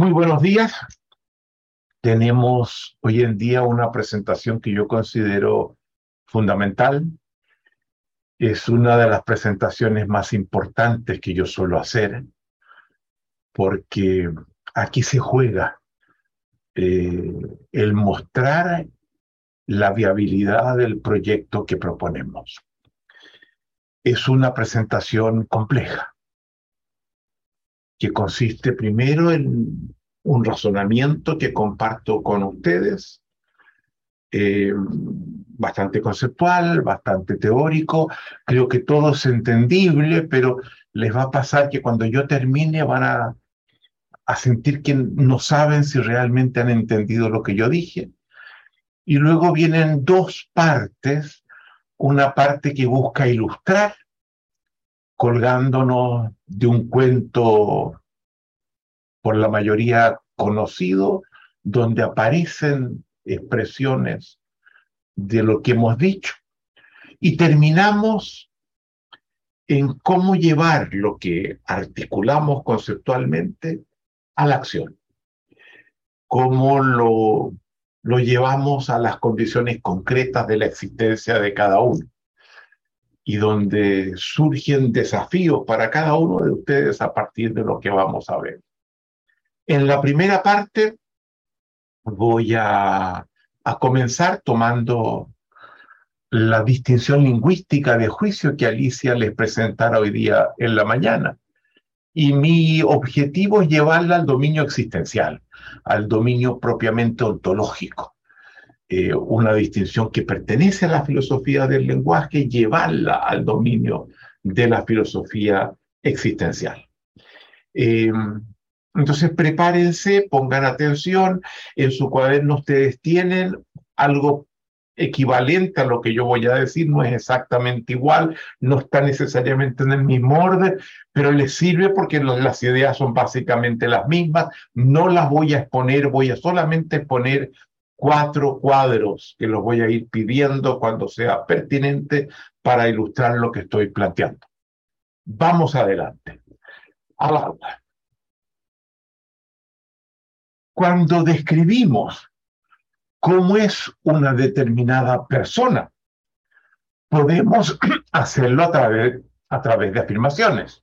Muy buenos días. Tenemos hoy en día una presentación que yo considero fundamental. Es una de las presentaciones más importantes que yo suelo hacer, porque aquí se juega eh, el mostrar la viabilidad del proyecto que proponemos. Es una presentación compleja que consiste primero en un razonamiento que comparto con ustedes, eh, bastante conceptual, bastante teórico, creo que todo es entendible, pero les va a pasar que cuando yo termine van a, a sentir que no saben si realmente han entendido lo que yo dije. Y luego vienen dos partes, una parte que busca ilustrar colgándonos de un cuento por la mayoría conocido, donde aparecen expresiones de lo que hemos dicho. Y terminamos en cómo llevar lo que articulamos conceptualmente a la acción. Cómo lo, lo llevamos a las condiciones concretas de la existencia de cada uno y donde surgen desafíos para cada uno de ustedes a partir de lo que vamos a ver. En la primera parte voy a, comenzar tomando la distinción lingüística de juicio que Alicia les presentara hoy día en la mañana. Y mi objetivo es llevarla al dominio existencial, al dominio propiamente ontológico. Eh, una distinción que pertenece a la filosofía del lenguaje, llevarla al dominio de la filosofía existencial. Eh, entonces prepárense, pongan atención, en su cuaderno ustedes tienen algo equivalente a lo que yo voy a decir, no es exactamente igual, no está necesariamente en el mismo orden, pero les sirve porque las ideas son básicamente las mismas, no las voy a exponer, voy a solamente exponer cuatro cuadros que los voy a ir pidiendo cuando sea pertinente para ilustrar lo que estoy planteando. Vamos adelante. Al aula. Cuando describimos cómo es una determinada persona, podemos hacerlo a través, a través de afirmaciones.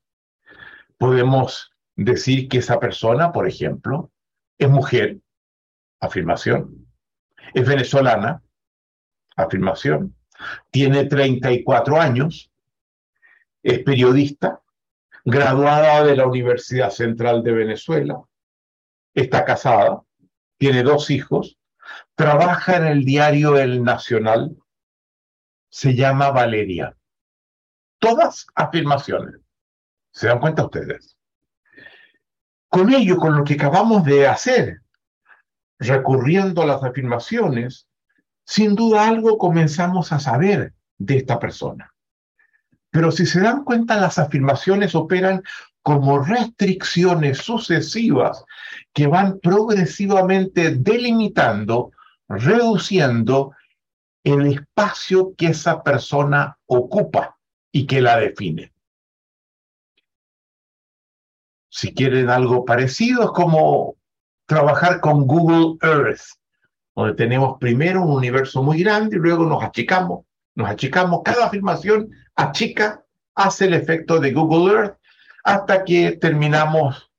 Podemos decir que esa persona, por ejemplo, es mujer, afirmación, es venezolana, afirmación, tiene 34 años, es periodista, graduada de la Universidad Central de Venezuela, está casada, tiene dos hijos, trabaja en el diario El Nacional, se llama Valeria. Todas afirmaciones. ¿Se dan cuenta ustedes? Con ello, con lo que acabamos de hacer, recurriendo a las afirmaciones, sin duda algo comenzamos a saber de esta persona. Pero si se dan cuenta, las afirmaciones operan como restricciones sucesivas que van progresivamente delimitando, reduciendo el espacio que esa persona ocupa y que la define. Si quieren algo parecido, es como trabajar con Google Earth, donde tenemos primero un universo muy grande y luego nos achicamos, nos achicamos, cada afirmación achica, hace el efecto de Google Earth hasta que terminamos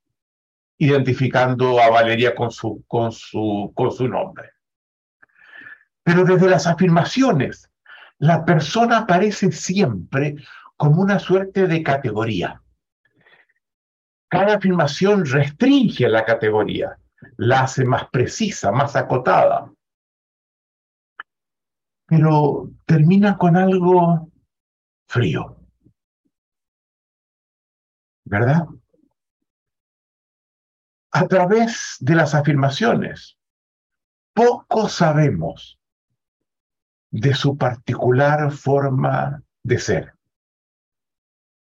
identificando a Valeria con su, con su, con su nombre. Pero desde las afirmaciones, la persona aparece siempre como una suerte de categoría. Cada afirmación restringe la categoría la hace más precisa, más acotada. Pero termina con algo frío. ¿Verdad? A través de las afirmaciones, poco sabemos de su particular forma de ser,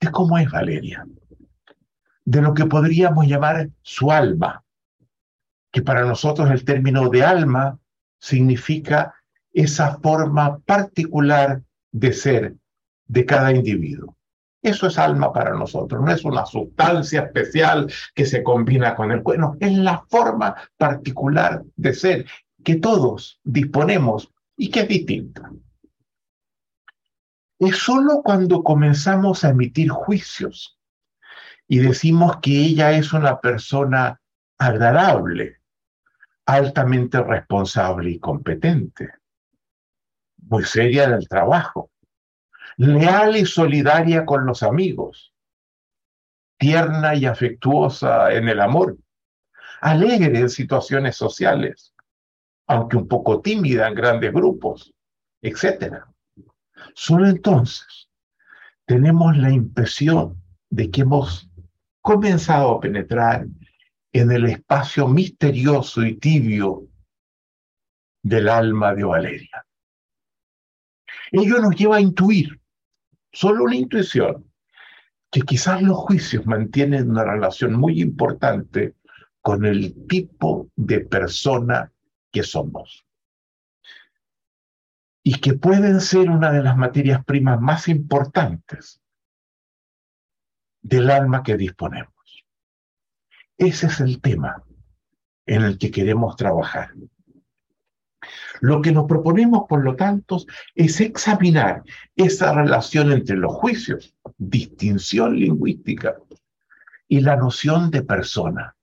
de cómo es Valeria, de lo que podríamos llamar su alma, que para nosotros el término de alma significa esa forma particular de ser de cada individuo. Eso es alma para nosotros, no es una sustancia especial que se combina con el cuerpo, es la forma particular de ser que todos disponemos y que es distinta. Es solo cuando comenzamos a emitir juicios y decimos que ella es una persona agradable, altamente responsable y competente, muy seria en el trabajo, leal y solidaria con los amigos, tierna y afectuosa en el amor, alegre en situaciones sociales, aunque un poco tímida en grandes grupos, etc. Solo entonces tenemos la impresión de que hemos comenzado a penetrar en el espacio misterioso y tibio del alma de Valeria. Ello nos lleva a intuir, solo una intuición, que quizás los juicios mantienen una relación muy importante con el tipo de persona que somos. Y que pueden ser una de las materias primas más importantes del alma que disponemos. Ese es el tema en el que queremos trabajar. Lo que nos proponemos, por lo tanto, es examinar esa relación entre los juicios, distinción lingüística, y la noción de persona,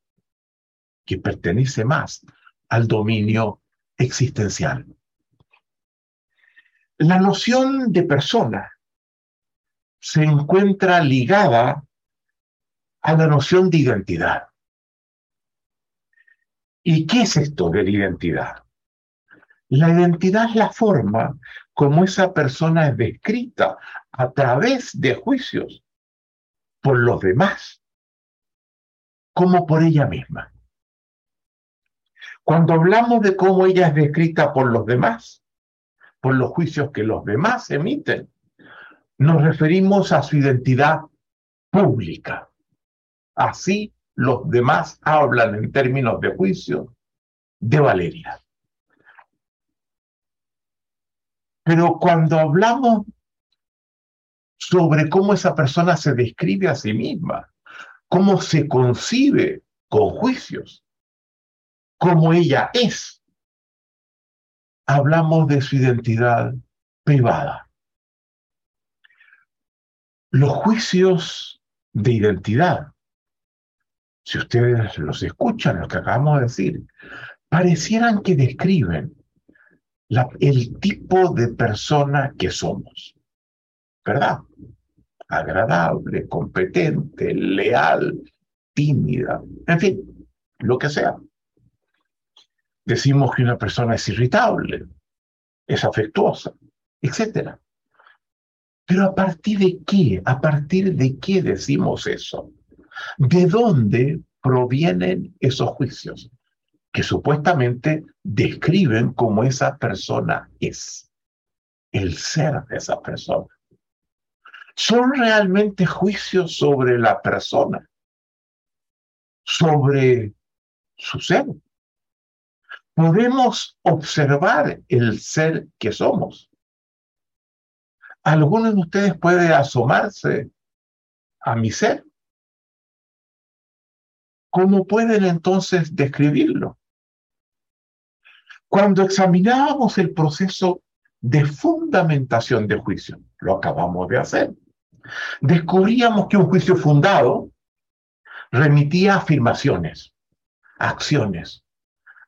que pertenece más al dominio existencial. La noción de persona se encuentra ligada a la noción de identidad. ¿Y qué es esto de la identidad? La identidad es la forma como esa persona es descrita a través de juicios por los demás, como por ella misma. Cuando hablamos de cómo ella es descrita por los demás, por los juicios que los demás emiten, nos referimos a su identidad pública. Así los demás hablan en términos de juicio de Valeria. Pero cuando hablamos sobre cómo esa persona se describe a sí misma, cómo se concibe con juicios, cómo ella es, hablamos de su identidad privada. Los juicios de identidad si ustedes los escuchan, lo que acabamos de decir, parecieran que describen el tipo de persona que somos, ¿verdad? Agradable, competente, leal, tímida, en fin, lo que sea. Decimos que una persona es irritable, es afectuosa, etc. Pero a partir de qué, a partir de qué decimos eso? ¿De dónde provienen esos juicios? Que supuestamente describen cómo esa persona es, el ser de esa persona. Son realmente juicios sobre la persona, sobre su ser. Podemos observar el ser que somos. Algunos de ustedes pueden asomarse a mi ser ¿Cómo pueden entonces describirlo? Cuando examinábamos el proceso de fundamentación de juicio, lo acabamos de hacer, descubríamos que un juicio fundado remitía a afirmaciones, acciones,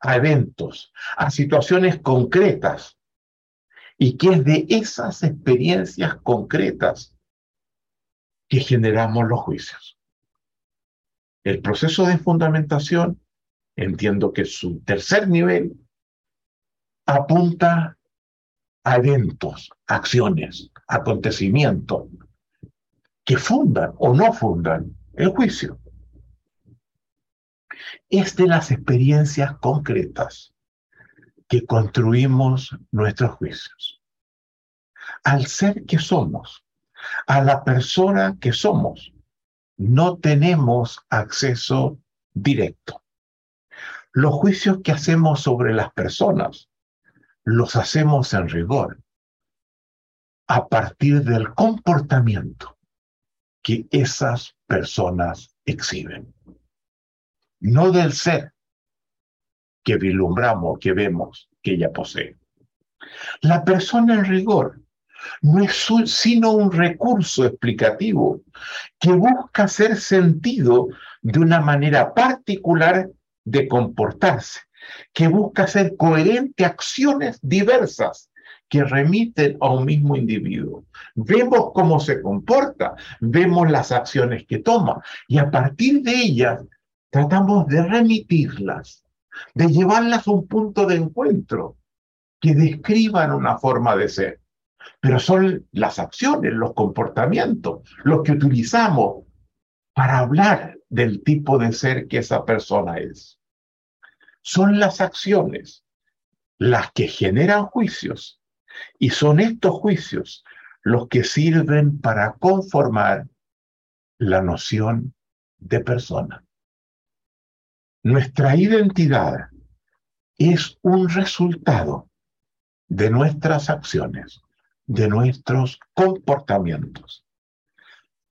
a eventos, a situaciones concretas, y que es de esas experiencias concretas que generamos los juicios. El proceso de fundamentación, entiendo que su tercer nivel apunta a eventos, acciones, acontecimientos que fundan o no fundan el juicio. Es de las experiencias concretas que construimos nuestros juicios. Al ser que somos, a la persona que somos, no tenemos acceso directo. Los juicios que hacemos sobre las personas los hacemos en rigor a partir del comportamiento que esas personas exhiben. No del ser que vislumbramos, que vemos que ella posee. La persona en rigor no es sino un recurso explicativo que busca hacer sentido de una manera particular de comportarse, que busca hacer coherente acciones diversas que remiten a un mismo individuo. Vemos cómo se comporta, vemos las acciones que toma y a partir de ellas tratamos de remitirlas, de llevarlas a un punto de encuentro que describan una forma de ser. Pero son las acciones, los comportamientos, los que utilizamos para hablar del tipo de ser que esa persona es. Son las acciones las que generan juicios y son estos juicios los que sirven para conformar la noción de persona. Nuestra identidad es un resultado de nuestras acciones, de nuestros comportamientos.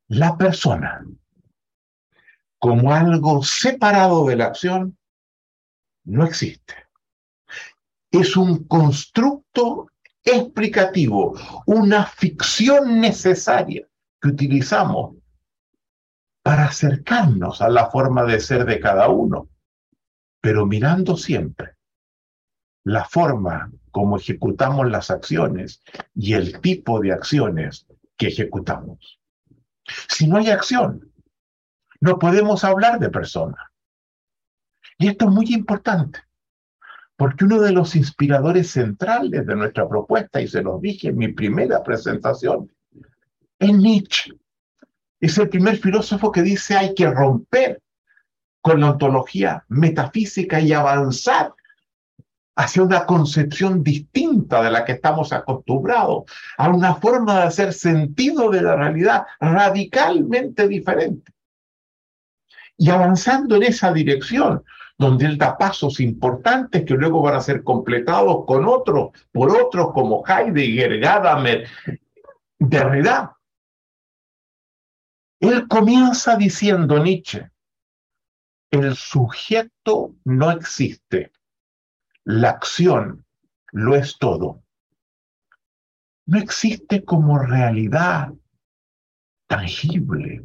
La persona, como algo separado de la acción, no existe. Es un constructo explicativo, una ficción necesaria que utilizamos para acercarnos a la forma de ser de cada uno pero mirando siempre la forma como ejecutamos las acciones y el tipo de acciones que ejecutamos. Si no hay acción, no podemos hablar de persona. Y esto es muy importante, porque uno de los inspiradores centrales de nuestra propuesta, y se los dije en mi primera presentación, es Nietzsche. Es el primer filósofo que dice hay que romper con la ontología metafísica y avanzar hacia una concepción distinta de la que estamos acostumbrados, a una forma de hacer sentido de la realidad radicalmente diferente. Y avanzando en esa dirección, donde él da pasos importantes que luego van a ser completados con otros, por otros como Heidegger, Gadamer, Derrida. Él comienza diciendo Nietzsche, el sujeto no existe, la acción lo es todo. No existe como realidad tangible.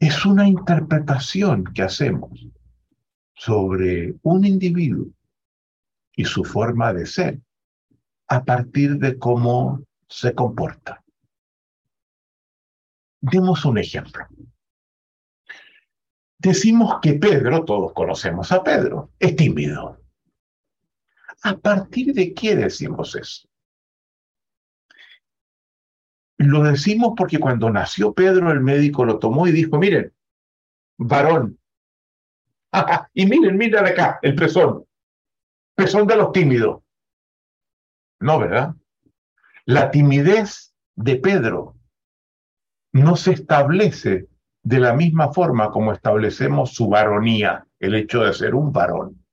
Es una interpretación que hacemos sobre un individuo y su forma de ser a partir de cómo se comporta. Demos un ejemplo. Decimos que Pedro, todos conocemos a Pedro, es tímido. ¿A partir de qué decimos eso? Lo decimos porque cuando nació Pedro, el médico lo tomó y dijo, miren, varón. y miren, miren acá, el pezón. Pezón de los tímidos. No, ¿verdad? La timidez de Pedro no se establece de la misma forma como establecemos su varonía, el hecho de ser un varón.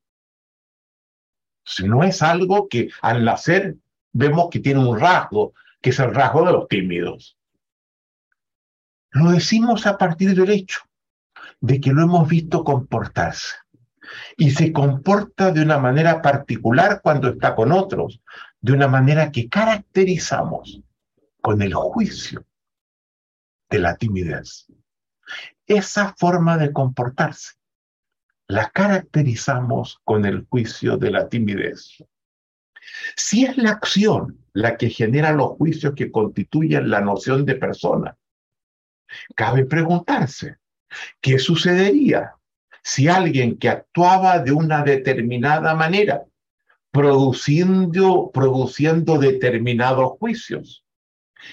No es algo que al nacer vemos que tiene un rasgo, que es el rasgo de los tímidos. Lo decimos a partir del hecho de que lo hemos visto comportarse. Y se comporta de una manera particular cuando está con otros, de una manera que caracterizamos con el juicio de la timidez. Esa forma de comportarse la caracterizamos con el juicio de la timidez. Si es la acción la que genera los juicios que constituyen la noción de persona, cabe preguntarse, ¿qué sucedería si alguien que actuaba de una determinada manera, produciendo, produciendo determinados juicios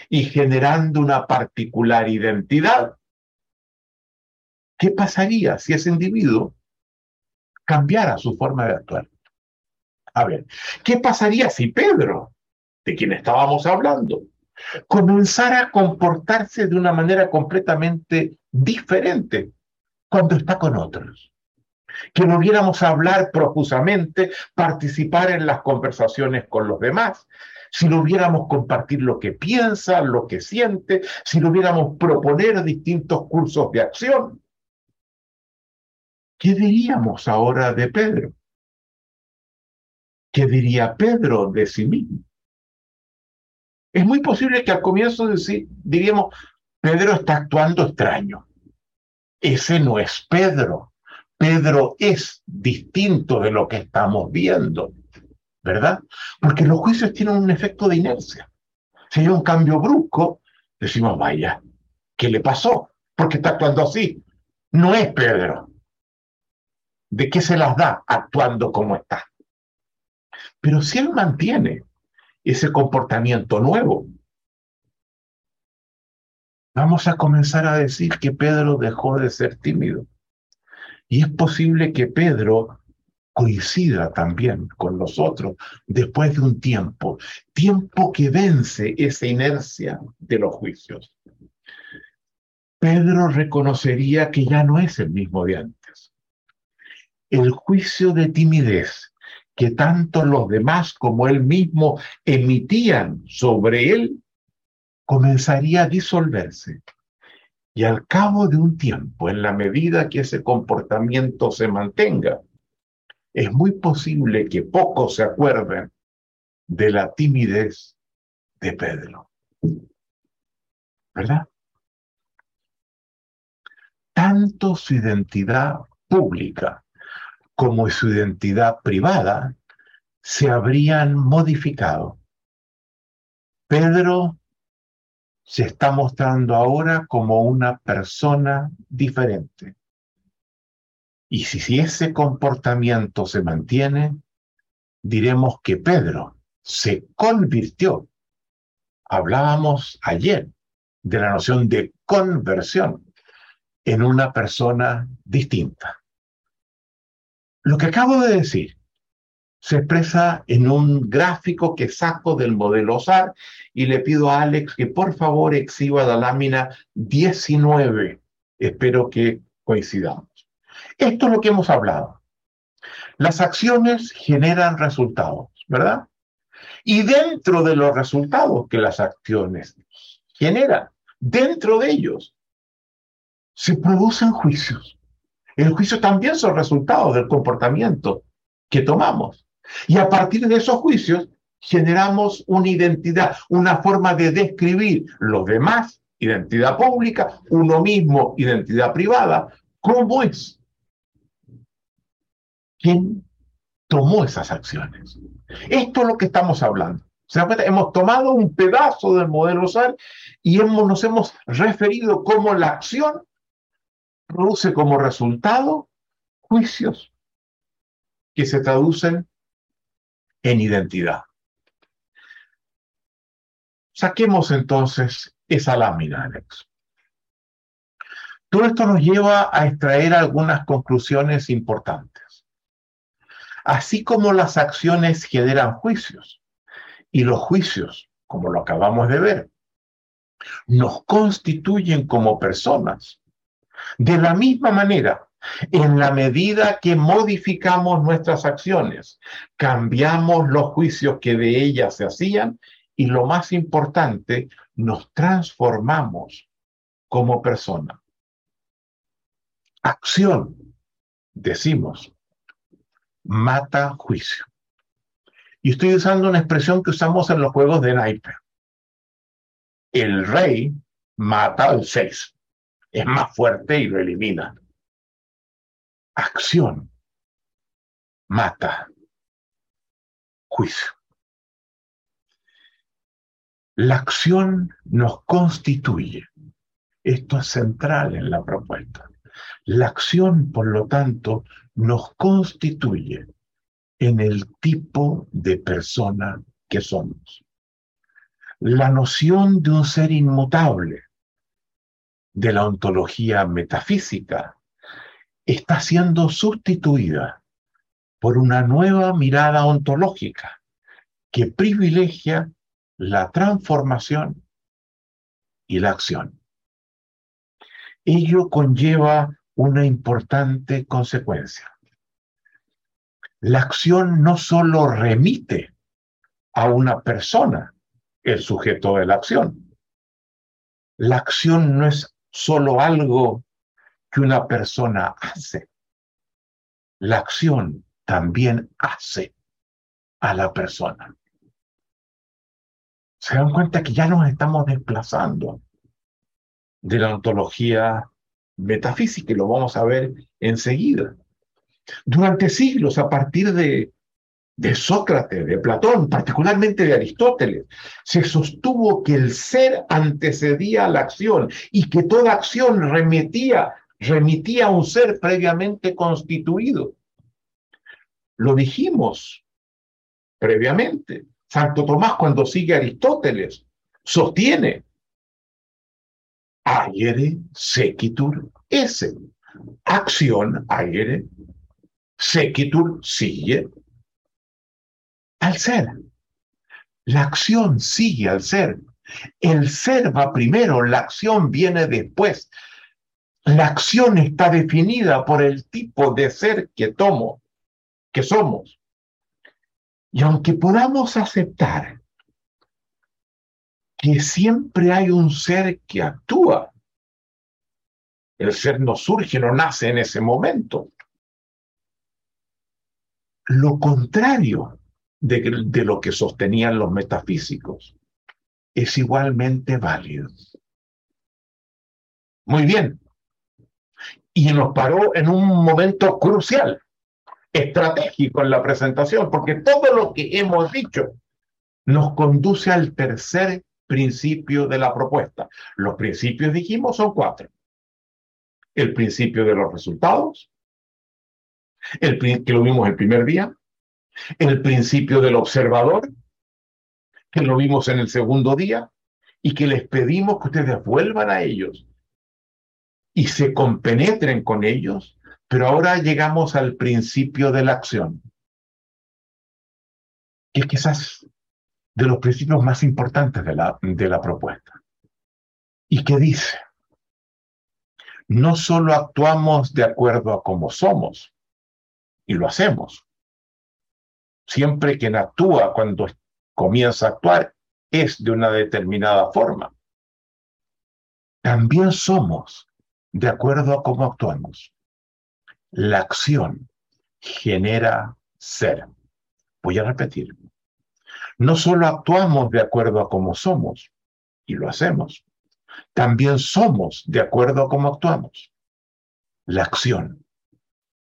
y generando una particular identidad, ¿Qué pasaría si ese individuo cambiara su forma de actuar? A ver, ¿qué pasaría si Pedro, de quien estábamos hablando, comenzara a comportarse de una manera completamente diferente cuando está con otros? Que no viéramos hablar profusamente, participar en las conversaciones con los demás, si lo hubiéramos compartir lo que piensa, lo que siente, si lo hubiéramos proponer distintos cursos de acción. ¿Qué diríamos ahora de Pedro? ¿Qué diría Pedro de sí mismo? Es muy posible que al comienzo diríamos, Pedro está actuando extraño. Ese no es Pedro. Pedro es distinto de lo que estamos viendo, ¿verdad? Porque los juicios tienen un efecto de inercia. Si hay un cambio brusco, decimos, vaya, ¿qué le pasó? Porque está actuando así. No es Pedro. ¿De qué se las da actuando como está? Pero si él mantiene ese comportamiento nuevo. Vamos a comenzar a decir que Pedro dejó de ser tímido. Y es posible que Pedro coincida también con nosotros después de un tiempo, tiempo que vence esa inercia de los juicios. Pedro reconocería que ya no es el mismo de antes. El juicio de timidez que tanto los demás como él mismo emitían sobre él, comenzaría a disolverse. Y al cabo de un tiempo, en la medida que ese comportamiento se mantenga, es muy posible que pocos se acuerden de la timidez de Pedro. ¿Verdad? Tanto su identidad pública como su identidad privada se habrían modificado. Pedro se está mostrando ahora como una persona diferente. Y si, si ese comportamiento se mantiene, diremos que Pedro se convirtió. Hablábamos ayer de la noción de conversión en una persona distinta. Lo que acabo de decir se expresa en un gráfico que saco del modelo SAR y le pido a Alex que por favor exhiba la lámina 19. Espero que coincidamos. Esto es lo que hemos hablado. Las acciones generan resultados, ¿verdad? Y dentro de los resultados que las acciones generan, dentro de ellos, se producen juicios. El juicio también son resultados del comportamiento que tomamos. Y a partir de esos juicios generamos una identidad, una forma de describir los demás, identidad pública, uno mismo, identidad privada, cómo es. ¿Quién tomó esas acciones? Esto es lo que estamos hablando. ¿Se Hemos tomado un pedazo del modelo SAR y nos hemos referido como la acción produce como resultado juicios que se traducen en identidad. Saquemos entonces esa lámina, Alex. Todo esto nos lleva a extraer algunas conclusiones importantes. Así como las acciones generan juicios y los juicios, como lo acabamos de ver, nos constituyen como personas, de la misma manera, en la medida que modificamos nuestras acciones, cambiamos los juicios que de ellas se hacían y lo más importante, nos transformamos como persona. Acción, decimos, mata juicio. Y estoy usando una expresión que usamos en los juegos de naipe. El rey mata al seis es más fuerte y lo elimina. Acción mata juicio. La acción nos constituye. Esto es central en la propuesta. La acción, por lo tanto, nos constituye en el tipo de persona que somos. La noción de un ser inmutable de la ontología metafísica está siendo sustituida por una nueva mirada ontológica que privilegia la transformación y la acción. Ello conlleva una importante consecuencia. La acción no solo remite a una persona el sujeto de la acción. La acción no es solo algo que una persona hace. La acción también hace a la persona. Se dan cuenta que ya nos estamos desplazando de la ontología metafísica y lo vamos a ver enseguida. Durante siglos, a partir de, de Sócrates, de Platón, particularmente de Aristóteles, se sostuvo que el ser antecedía a la acción y que toda acción remitía, remitía a un ser previamente constituido. Lo dijimos previamente. Santo Tomás, cuando sigue a Aristóteles, sostiene aire sequitur esse. Acción aire sequitur sigue al ser. La acción sigue al ser. El ser va primero, la acción viene después. La acción está definida por el tipo de ser que tomo, que somos. Y aunque podamos aceptar que siempre hay un ser que actúa, el ser no surge, no nace en ese momento. Lo contrario de, lo que sostenían los metafísicos es igualmente válido. Muy bien. Y nos paró en un momento crucial estratégico en la presentación, porque todo lo que hemos dicho nos conduce al tercer principio de la propuesta. Los principios, dijimos, son cuatro. El principio de los resultados, el, que lo vimos el primer día, el principio del observador, que lo vimos en el segundo día, y que les pedimos que ustedes vuelvan a ellos y se compenetren con ellos pero ahora llegamos al principio de la acción, que es quizás de los principios más importantes de la, de la propuesta. Y que dice, no solo actuamos de acuerdo a cómo somos, y lo hacemos. Siempre quien actúa cuando comienza a actuar es de una determinada forma. También somos de acuerdo a cómo actuamos. La acción genera ser. Voy a repetir. No solo actuamos de acuerdo a cómo somos, y lo hacemos, también somos de acuerdo a cómo actuamos. La acción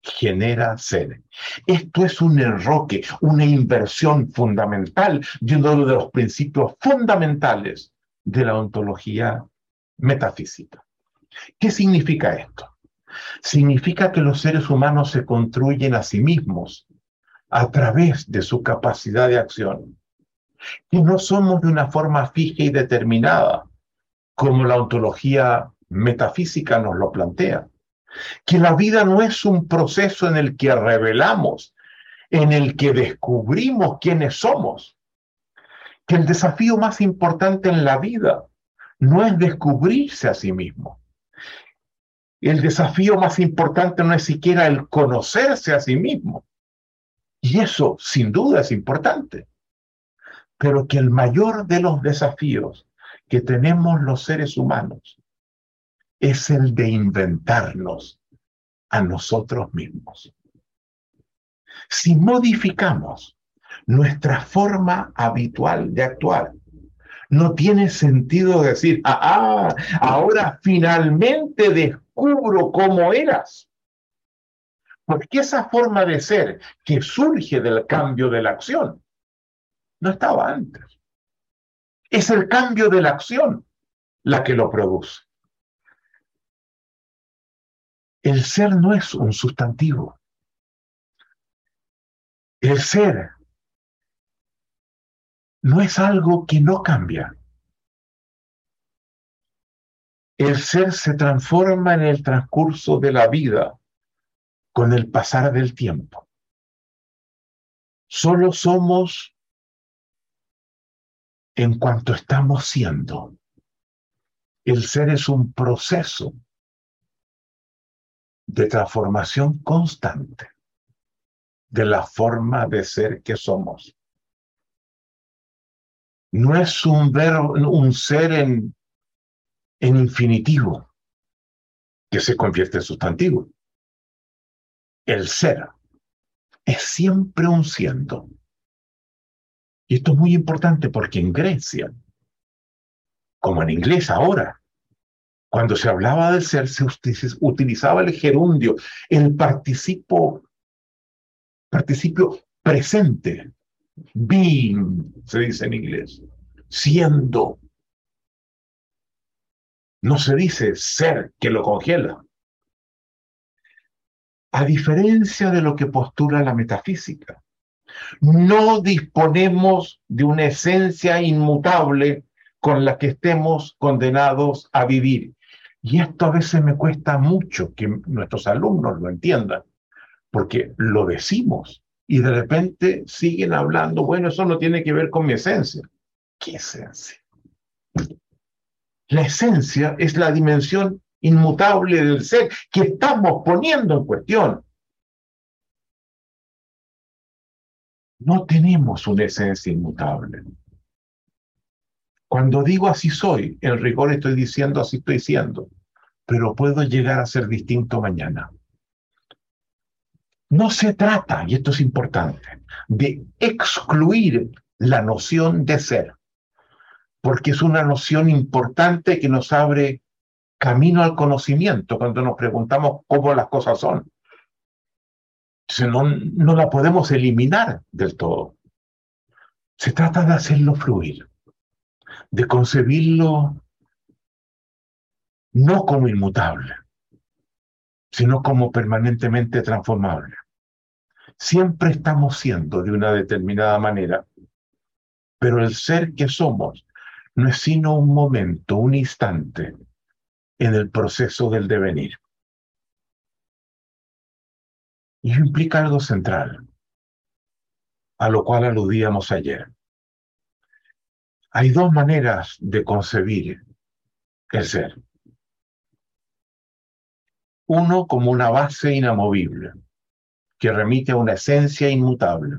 genera ser. Esto es un enroque, una inversión fundamental de uno de los principios fundamentales de la ontología metafísica. ¿Qué significa esto? significa que los seres humanos se construyen a sí mismos a través de su capacidad de acción, que no somos de una forma fija y determinada, como la ontología metafísica nos lo plantea, que la vida no es un proceso en el que revelamos, en el que descubrimos quiénes somos, que el desafío más importante en la vida no es descubrirse a sí mismo, el desafío más importante no es siquiera el conocerse a sí mismo. Y eso sin duda es importante. Pero que el mayor de los desafíos que tenemos los seres humanos es el de inventarnos a nosotros mismos. Si modificamos nuestra forma habitual de actuar, no tiene sentido decir, ah, ah ahora finalmente descubro cómo eras. Porque esa forma de ser que surge del cambio de la acción no estaba antes. Es el cambio de la acción la que lo produce. El ser no es un sustantivo. El ser no es algo que no cambia. El ser se transforma en el transcurso de la vida con el pasar del tiempo. Solo somos en cuanto estamos siendo. El ser es un proceso de transformación constante de la forma de ser que somos. no es un verbo, un ser en, en infinitivo que se convierte en sustantivo. El ser es siempre un siendo. Y esto es muy importante porque en Grecia, como en inglés ahora, cuando se hablaba del ser, se utilizaba el gerundio, el participo, participio presente, being, se dice en inglés, siendo. No se dice ser que lo congela. A diferencia de lo que postula la metafísica, no disponemos de una esencia inmutable con la que estemos condenados a vivir. Y esto a veces me cuesta mucho que nuestros alumnos lo entiendan, porque lo decimos y de repente siguen hablando, bueno, eso no tiene que ver con mi esencia. ¿Qué esencia? La esencia es la dimensión inmutable del ser que estamos poniendo en cuestión. No tenemos una esencia inmutable. Cuando digo así soy, en rigor estoy diciendo así estoy siendo, pero puedo llegar a ser distinto mañana. No se trata, y esto es importante, de excluir la noción de ser, porque es una noción importante que nos abre camino al conocimiento cuando nos preguntamos cómo las cosas son. no, no la podemos eliminar del todo. Se trata de hacerlo fluir de concebirlo no como inmutable, sino como permanentemente transformable. Siempre estamos siendo de una determinada manera, pero el ser que somos no es sino un momento, un instante en el proceso del devenir. Y implica algo central, a lo cual aludíamos ayer. Hay dos maneras de concebir el ser. Uno como una base inamovible, que remite a una esencia inmutable.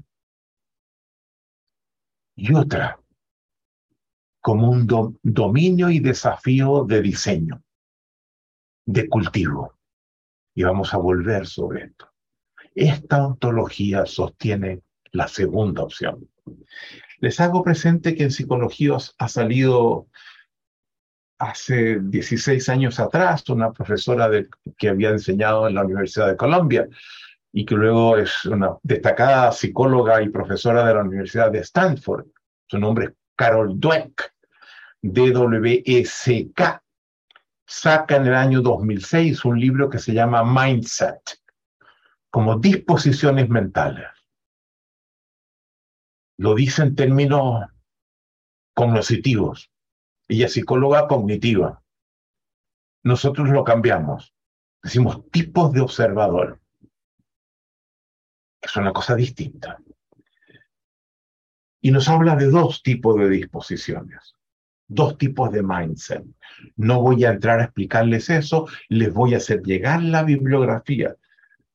Y otra como un dominio y desafío de diseño, de cultivo. Y vamos a volver sobre esto. Esta ontología sostiene la segunda opción. Les hago presente que en psicología ha salido hace 16 años atrás una profesora de, que había enseñado en la Universidad de Colombia y que luego es una destacada psicóloga y profesora de la Universidad de Stanford. Su nombre es Carol Dweck, D-W-E-C-K. Saca en el año 2006 un libro que se llama Mindset, como disposiciones mentales lo dice en términos cognitivos. Ella es psicóloga cognitiva. Nosotros lo cambiamos. Decimos tipos de observador. Es una cosa distinta. Y nos habla de dos tipos de disposiciones, dos tipos de mindset. No voy a entrar a explicarles eso, les voy a hacer llegar la bibliografía,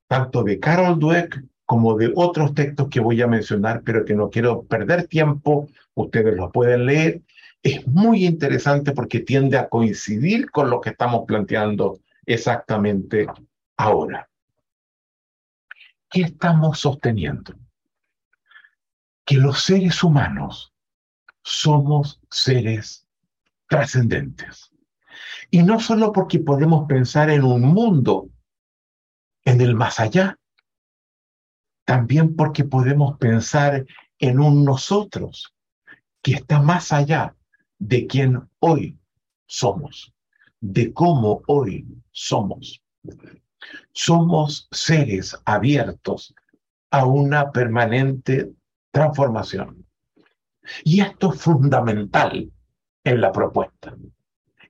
tanto de Carol Dweck como de otros textos que voy a mencionar, pero que no quiero perder tiempo, ustedes los pueden leer. Es muy interesante porque tiende a coincidir con lo que estamos planteando exactamente ahora. ¿Qué estamos sosteniendo? Que los seres humanos somos seres trascendentes. Y no solo porque podemos pensar en un mundo, en el más allá, también porque podemos pensar en un nosotros que está más allá de quien hoy somos, de cómo hoy somos. Somos seres abiertos a una permanente transformación. Y esto es fundamental en la propuesta.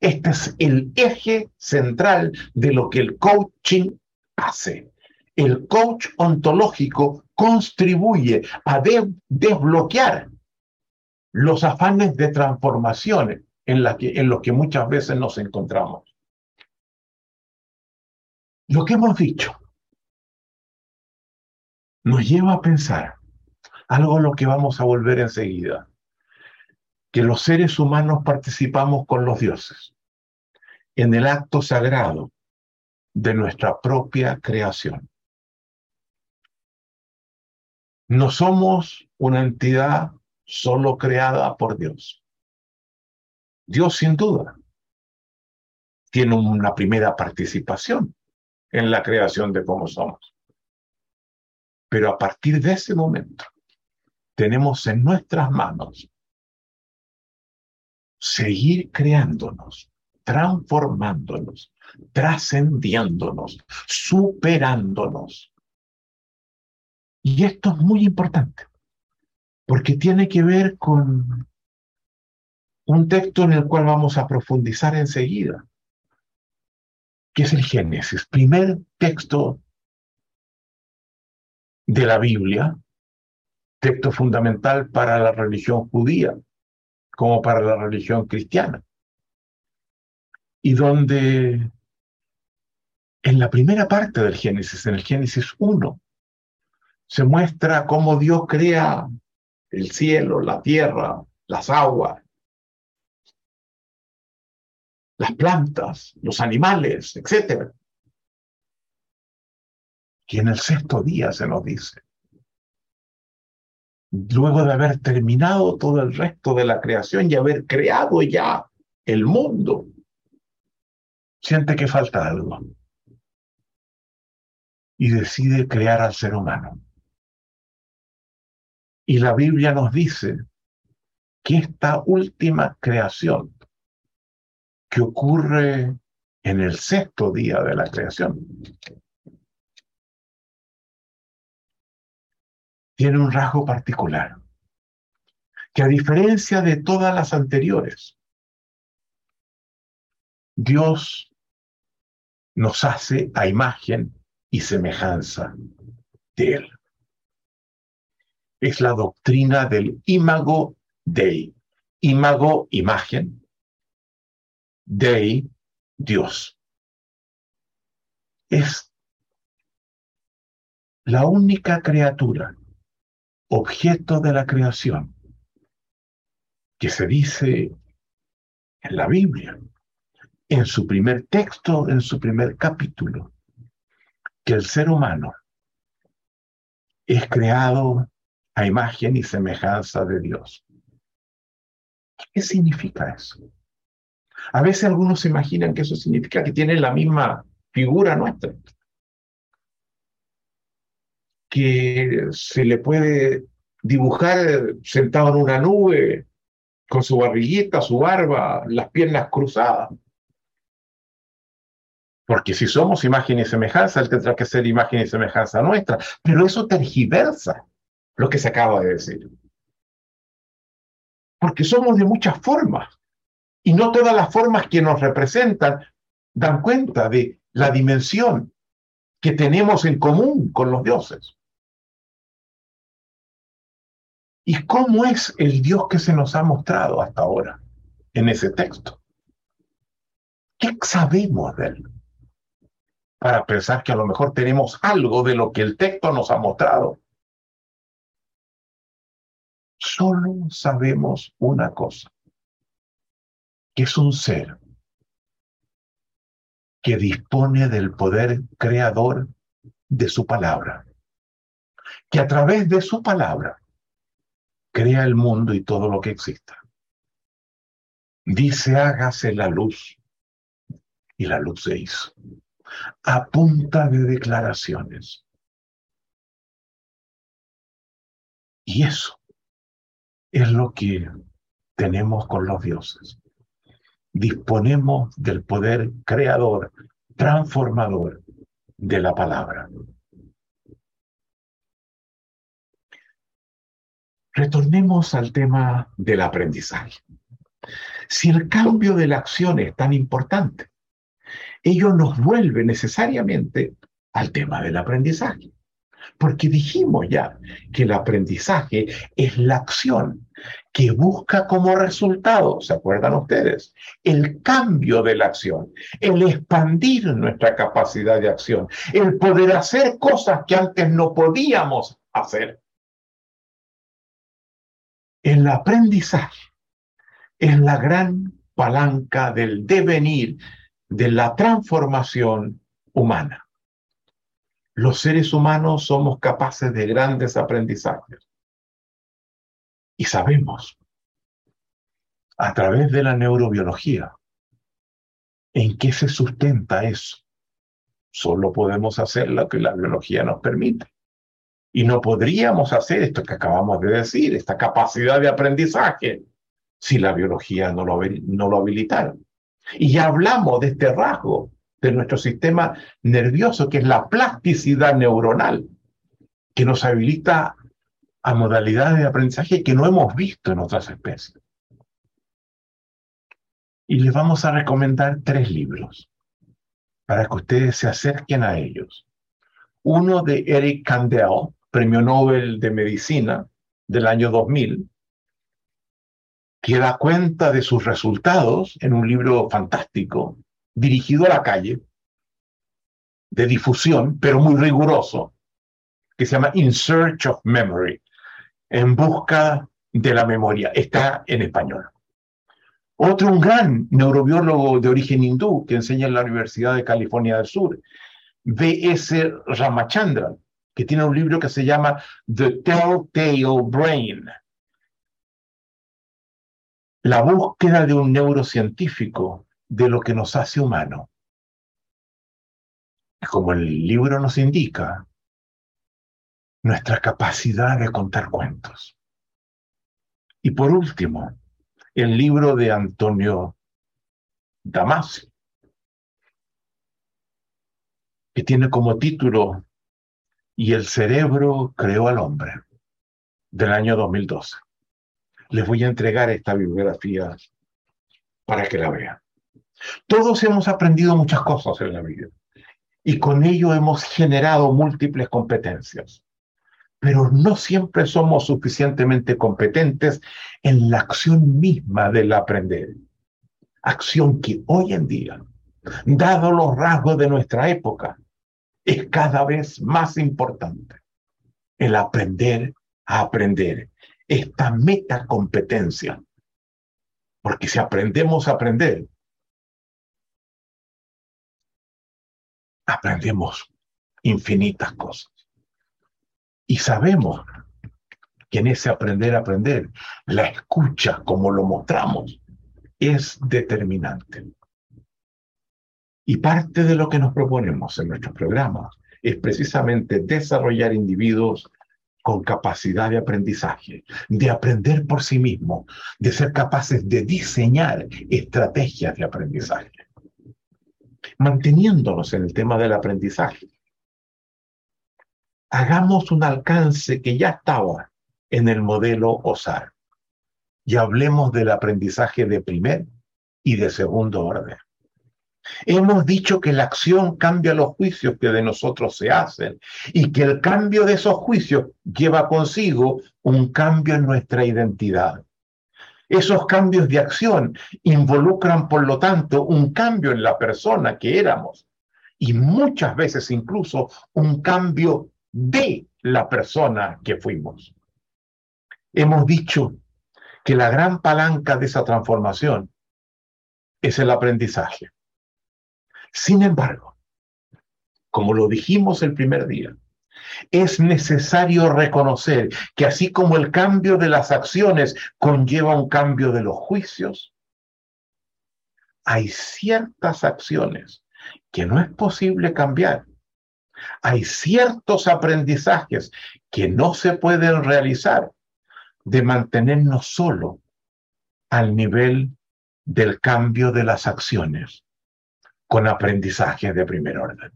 Este es el eje central de lo que el coaching hace el coach ontológico contribuye a desbloquear los afanes de transformación en, que, en los que muchas veces nos encontramos. Lo que hemos dicho nos lleva a pensar algo a lo que vamos a volver enseguida, que los seres humanos participamos con los dioses en el acto sagrado de nuestra propia creación. No somos una entidad solo creada por Dios. Dios sin duda tiene una primera participación en la creación de cómo somos. Pero a partir de ese momento tenemos en nuestras manos seguir creándonos, transformándonos, trascendiéndonos, superándonos. Y esto es muy importante, porque tiene que ver con un texto en el cual vamos a profundizar enseguida, que es el Génesis, primer texto de la Biblia, texto fundamental para la religión judía como para la religión cristiana. Y donde en la primera parte del Génesis, en el Génesis 1, se muestra cómo Dios crea el cielo, la tierra, las aguas, las plantas, los animales, etc. Y en el sexto día se nos dice, luego de haber terminado todo el resto de la creación y haber creado ya el mundo, siente que falta algo y decide crear al ser humano. Y la Biblia nos dice que esta última creación que ocurre en el sexto día de la creación tiene un rasgo particular, que a diferencia de todas las anteriores, Dios nos hace a imagen y semejanza de Él. Es la doctrina del imago Dei. Imago, imagen. Dei, Dios. Es la única criatura objeto de la creación, que se dice en la Biblia, en su primer texto, en su primer capítulo, que el ser humano es creado a imagen y semejanza de Dios. ¿Qué significa eso? A veces algunos se imaginan que eso significa que tiene la misma figura nuestra que se le puede dibujar sentado en una nube, con su barriguita, su barba, las piernas cruzadas. Porque si somos imagen y semejanza, él tendrá que ser imagen y semejanza nuestra. Pero eso tergiversa lo que se acaba de decir. Porque somos de muchas formas. Y no todas las formas que nos representan dan cuenta de la dimensión que tenemos en común con los dioses. ¿Y cómo es el Dios que se nos ha mostrado hasta ahora en ese texto? ¿Qué sabemos de él? Para pensar que a lo mejor tenemos algo de lo que el texto nos ha mostrado. Solo sabemos una cosa, que es un ser que dispone del poder creador de su palabra, que a través de su palabra crea el mundo y todo lo que exista. Dice, hágase la luz. Y la luz se hizo. A punta de declaraciones. Y eso es lo que tenemos con los dioses. Disponemos del poder creador, transformador de la palabra. Retornemos al tema del aprendizaje. Si el cambio de la acción es tan importante, ello nos vuelve necesariamente al tema del aprendizaje. Porque dijimos ya que el aprendizaje es la acción que busca como resultado, ¿se acuerdan ustedes? El cambio de la acción, el expandir nuestra capacidad de acción, el poder hacer cosas que antes no podíamos hacer. El aprendizaje es la gran palanca del devenir, de la transformación humana. Los seres humanos somos capaces de grandes aprendizajes. Y sabemos, a través de la neurobiología, en qué se sustenta eso. Solo podemos hacer lo que la biología nos permite. Y no podríamos hacer esto que acabamos de decir, esta capacidad de aprendizaje, si la biología no lo, no lo habilitara. Y ya hablamos de este rasgo de nuestro sistema nervioso, que es la plasticidad neuronal, que nos habilita a modalidades de aprendizaje que no hemos visto en otras especies. Y les vamos a recomendar tres libros para que ustedes se acerquen a ellos. Uno de Eric Kandel, premio Nobel de Medicina del año 2000, que da cuenta de sus resultados en un libro fantástico, dirigido a la calle, de difusión, pero muy riguroso, que se llama In Search of Memory, en busca de la memoria. Está en español. Otro, un gran neurobiólogo de origen hindú que enseña en la Universidad de California del Sur, V.S. Ramachandran, que tiene un libro que se llama The Telltale Brain. La búsqueda de un neurocientífico de lo que nos hace humano. Como el libro nos indica, nuestra capacidad de contar cuentos. Y por último, el libro de Antonio Damasio, que tiene como título y el cerebro creó al hombre, del año 2012. Les voy a entregar esta bibliografía para que la vean. Todos hemos aprendido muchas cosas en la vida y con ello hemos generado múltiples competencias, pero no siempre somos suficientemente competentes en la acción misma del aprender. Acción que hoy en día, dado los rasgos de nuestra época, es cada vez más importante. El aprender a aprender. Esta metacompetencia. Porque si aprendemos a aprender, aprendemos infinitas cosas. Y sabemos que en ese aprender a aprender, la escucha, como lo mostramos, es determinante. Y parte de lo que nos proponemos en nuestros programas es precisamente desarrollar individuos con capacidad de aprendizaje, de aprender por sí mismos, de ser capaces de diseñar estrategias de aprendizaje. Manteniéndonos en el tema del aprendizaje, hagamos un alcance que ya estaba en el modelo OSAR y hablemos del aprendizaje de primer y de segundo orden. Hemos dicho que la acción cambia los juicios que de nosotros se hacen y que el cambio de esos juicios lleva consigo un cambio en nuestra identidad. Esos cambios de acción involucran, por lo tanto, un cambio en la persona que éramos y muchas veces incluso un cambio de la persona que fuimos. Hemos dicho que la gran palanca de esa transformación es el aprendizaje. Sin embargo, como lo dijimos el primer día, es necesario reconocer que así como el cambio de las acciones conlleva un cambio de los juicios, hay ciertas acciones que no es posible cambiar. Hay ciertos aprendizajes que no se pueden realizar de mantenernos solo al nivel del cambio de las acciones con aprendizaje de primer orden.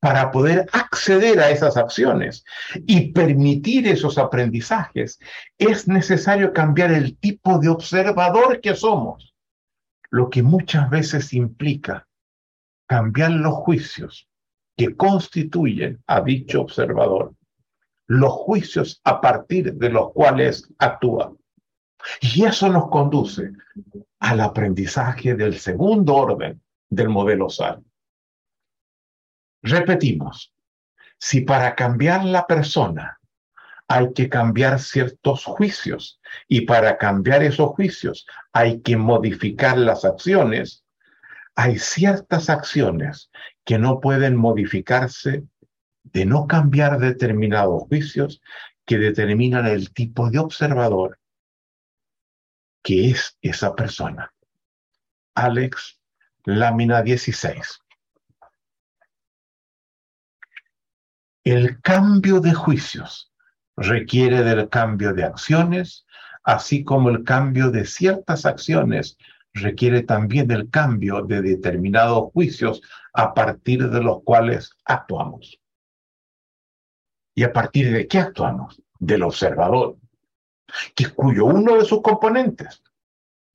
Para poder acceder a esas acciones y permitir esos aprendizajes, es necesario cambiar el tipo de observador que somos, lo que muchas veces implica cambiar los juicios que constituyen a dicho observador, los juicios a partir de los cuales actúa. Y eso nos conduce al aprendizaje del segundo orden, del modelo SAR. Repetimos, si para cambiar la persona hay que cambiar ciertos juicios y para cambiar esos juicios hay que modificar las acciones, hay ciertas acciones que no pueden modificarse de no cambiar determinados juicios que determinan el tipo de observador que es esa persona. Alex, lámina 16. El cambio de juicios requiere del cambio de acciones, así como el cambio de ciertas acciones requiere también del cambio de determinados juicios a partir de los cuales actuamos. ¿Y a partir de qué actuamos? Del observador, que cuyo uno de sus componentes,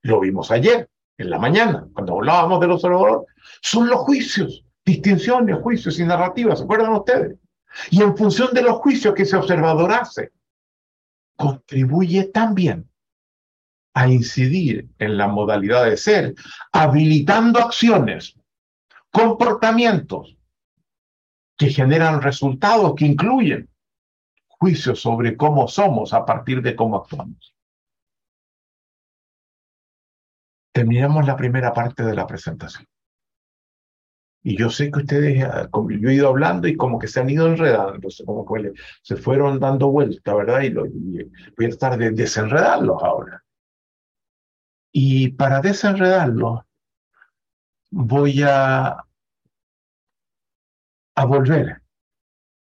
lo vimos ayer, en la mañana, cuando hablábamos del observador, son los juicios, distinciones, juicios y narrativas, ¿se acuerdan ustedes? Y en función de los juicios que ese observador hace, contribuye también a incidir en la modalidad de ser, habilitando acciones, comportamientos que generan resultados que incluyen juicios sobre cómo somos a partir de cómo actuamos. Terminamos la primera parte de la presentación. Y yo sé que ustedes, ah, yo he ido hablando y como que se han ido enredando, como que se fueron dando vuelta, ¿verdad? Y, voy a tratar de desenredarlos ahora. Y para desenredarlos, voy a volver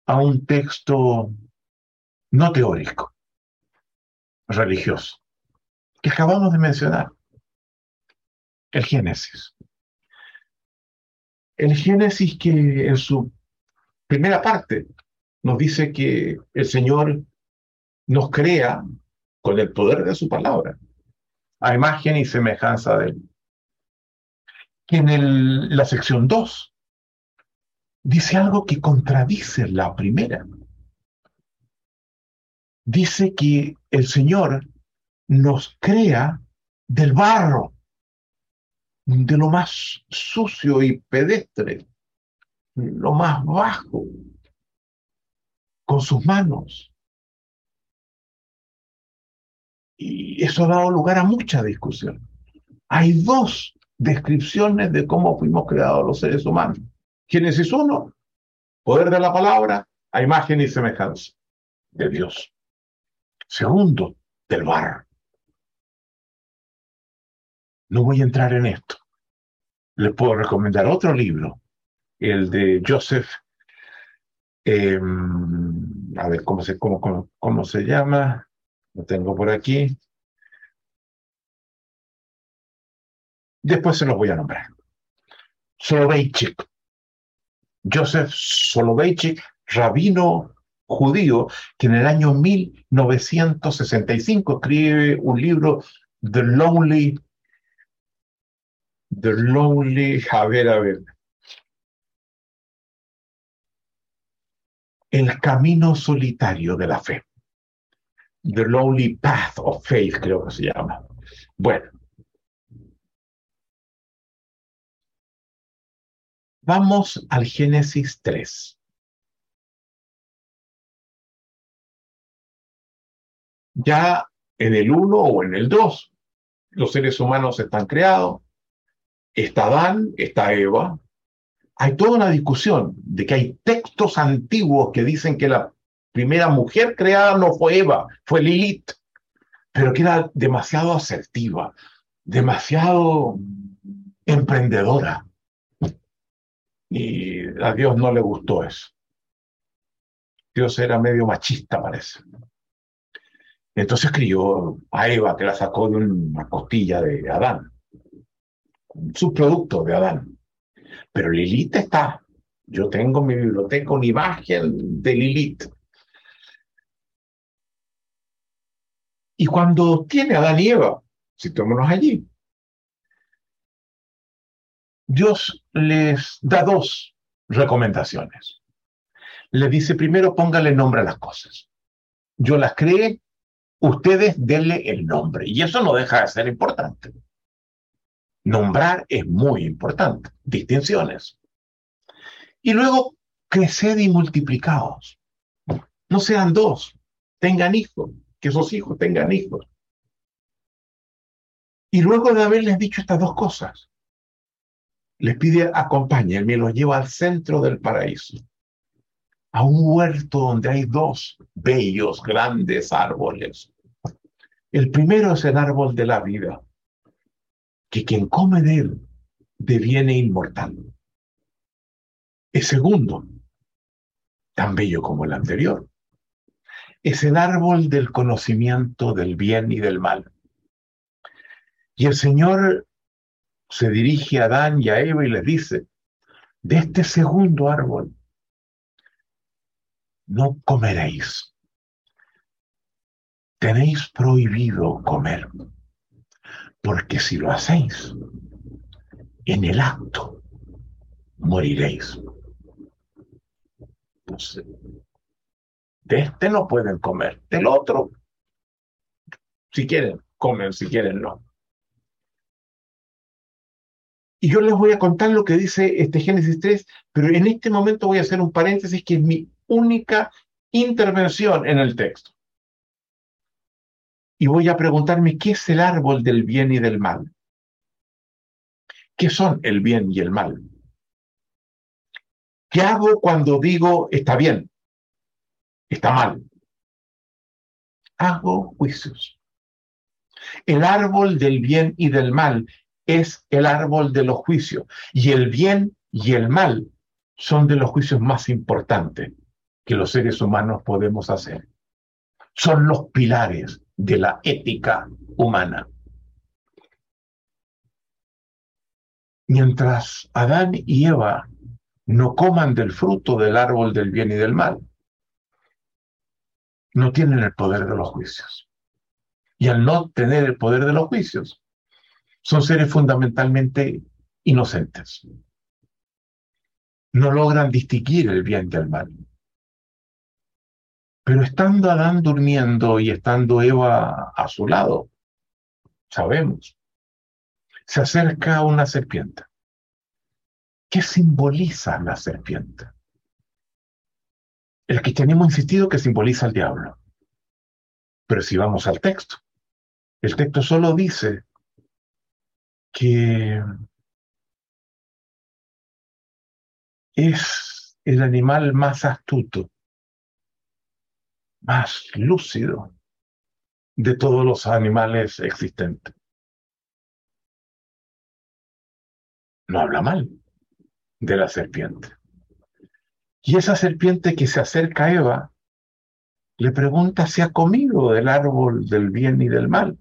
a un texto no teórico, religioso, que acabamos de mencionar, el Génesis. El Génesis que en su primera parte nos dice que el Señor nos crea con el poder de su palabra, a imagen y semejanza de Él. En la sección 2 dice algo que contradice la primera. Dice que el Señor nos crea del barro de lo más sucio y pedestre, lo más bajo, con sus manos. Y eso ha dado lugar a mucha discusión. Hay dos descripciones de cómo fuimos creados los seres humanos. Génesis 1, poder de la palabra a imagen y semejanza de Dios. Segundo, del barro. No voy a entrar en esto. Les puedo recomendar otro libro, el de Joseph, em, a ver cómo se, cómo, cómo, se llama, lo tengo por aquí. Después se los voy a nombrar. Soloveitchik. Joseph Soloveitchik, rabino judío, que en el año 1965 escribe un libro, The Lonely The Lonely, a ver, a ver. El camino solitario de la fe. The Lonely Path of Faith, creo que se llama. Bueno. Vamos al Génesis 3. Ya en el 1 o en el 2, los seres humanos están creados, está Adán, está Eva. Hay toda una discusión de que hay textos antiguos que dicen que la primera mujer creada no fue Eva, fue Lilith, pero que era demasiado asertiva, demasiado emprendedora. Y a Dios no le gustó eso. Dios era medio machista, parece. Entonces crió a Eva, que la sacó de una costilla de Adán subproducto de Adán. Pero Lilith está. Yo tengo mi biblioteca una imagen de Lilith. Y cuando tiene Adán y Eva, situémonos allí, Dios les da dos recomendaciones. Le dice primero, póngale nombre a las cosas. Yo las creé, ustedes denle el nombre. Y eso no deja de ser importante. Nombrar es muy importante, distinciones. Y luego, creced y multiplicaos. No sean dos, tengan hijos, que esos hijos tengan hijos. Y luego de haberles dicho estas dos cosas, les pide acompáñenme, los lleva al centro del paraíso, a un huerto donde hay dos bellos, grandes árboles. El primero es el árbol de la vida, que quien come de él deviene inmortal. El segundo, tan bello como el anterior, es el árbol del conocimiento del bien y del mal. Y el Señor se dirige a Adán y a Eva y les dice, de este segundo árbol no comeréis. Tenéis prohibido comer, porque si lo hacéis, en el acto moriréis. De este no pueden comer, del otro, si quieren, comen, si quieren, no. Y yo les voy a contar lo que dice este Génesis 3, pero en este momento voy a hacer un paréntesis que es mi única intervención en el texto. Y voy a preguntarme qué es el árbol del bien y del mal. ¿Qué son el bien y el mal? ¿Qué hago cuando digo está bien, está mal? Hago juicios. El árbol del bien y del mal es el árbol de los juicios. Y el bien y el mal son de los juicios más importantes que los seres humanos podemos hacer. Son los pilares de la ética humana. Mientras Adán y Eva no coman del fruto del árbol del bien y del mal, no tienen el poder de los juicios. Y al no tener el poder de los juicios, son seres fundamentalmente inocentes. No logran distinguir el bien del mal. Pero estando Adán durmiendo y estando Eva a su lado, sabemos, se acerca una serpiente. ¿Qué simboliza la serpiente? El que tenemos insistido que simboliza al diablo. Pero si vamos al texto, el texto solo dice que es el animal más astuto, más lúcido de todos los animales existentes. No habla mal de la serpiente. Y esa serpiente que se acerca a Eva le pregunta si ha comido del árbol del bien y del mal.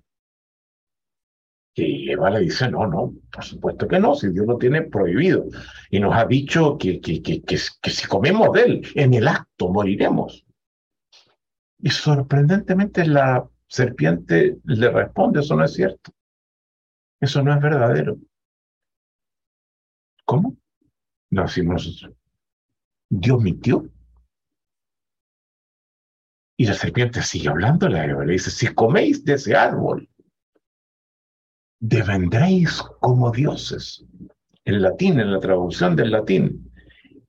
Y Eva le dice, no, no, por supuesto que no, si Dios lo tiene prohibido. Y nos ha dicho que, que, que, que, si comemos de él, en el acto moriremos. Y sorprendentemente la serpiente le responde, eso no es cierto. Eso no es verdadero. ¿Cómo? Lo nosotros. Dios mintió. Y la serpiente sigue hablando, a Eva, le dice, si coméis de ese árbol, devendréis como dioses. En latín, en la traducción del latín,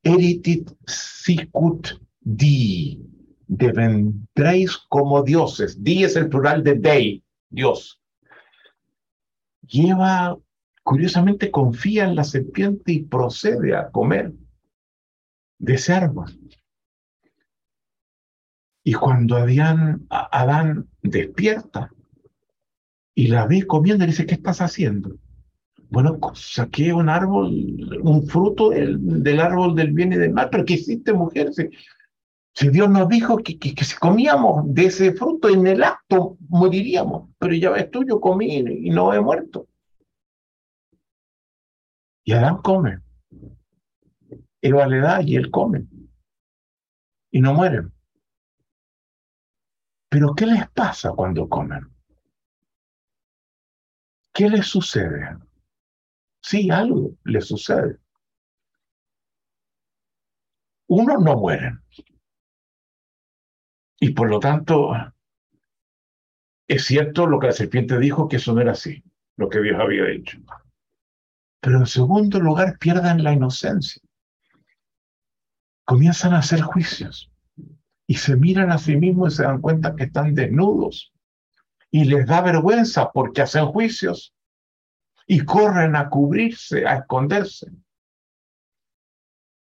eritit sicut di, devendréis como dioses. Di es el plural de dei, Dios. Lleva, curiosamente, confía en la serpiente y procede a comer de ese árbol. Y cuando Adán, despierta, y la ve comiendo y dice, ¿qué estás haciendo? Bueno, saqué un árbol, un fruto del, árbol del bien y del mal, pero ¿qué hiciste, mujer? Si, Dios nos dijo que, que, si comíamos de ese fruto en el acto moriríamos, pero ya ves tú, yo comí y no he muerto. Y Adán come. Eva le da y él come. Y no mueren. Pero ¿qué les pasa cuando comen? ¿Qué le sucede? Sí, algo le sucede. Uno no muere. Y por lo tanto, es cierto lo que la serpiente dijo, que eso no era así, lo que Dios había hecho. Pero en segundo lugar, pierden la inocencia. Comienzan a hacer juicios y se miran a sí mismos y se dan cuenta que están desnudos. Y les da vergüenza porque hacen juicios y corren a cubrirse, a esconderse.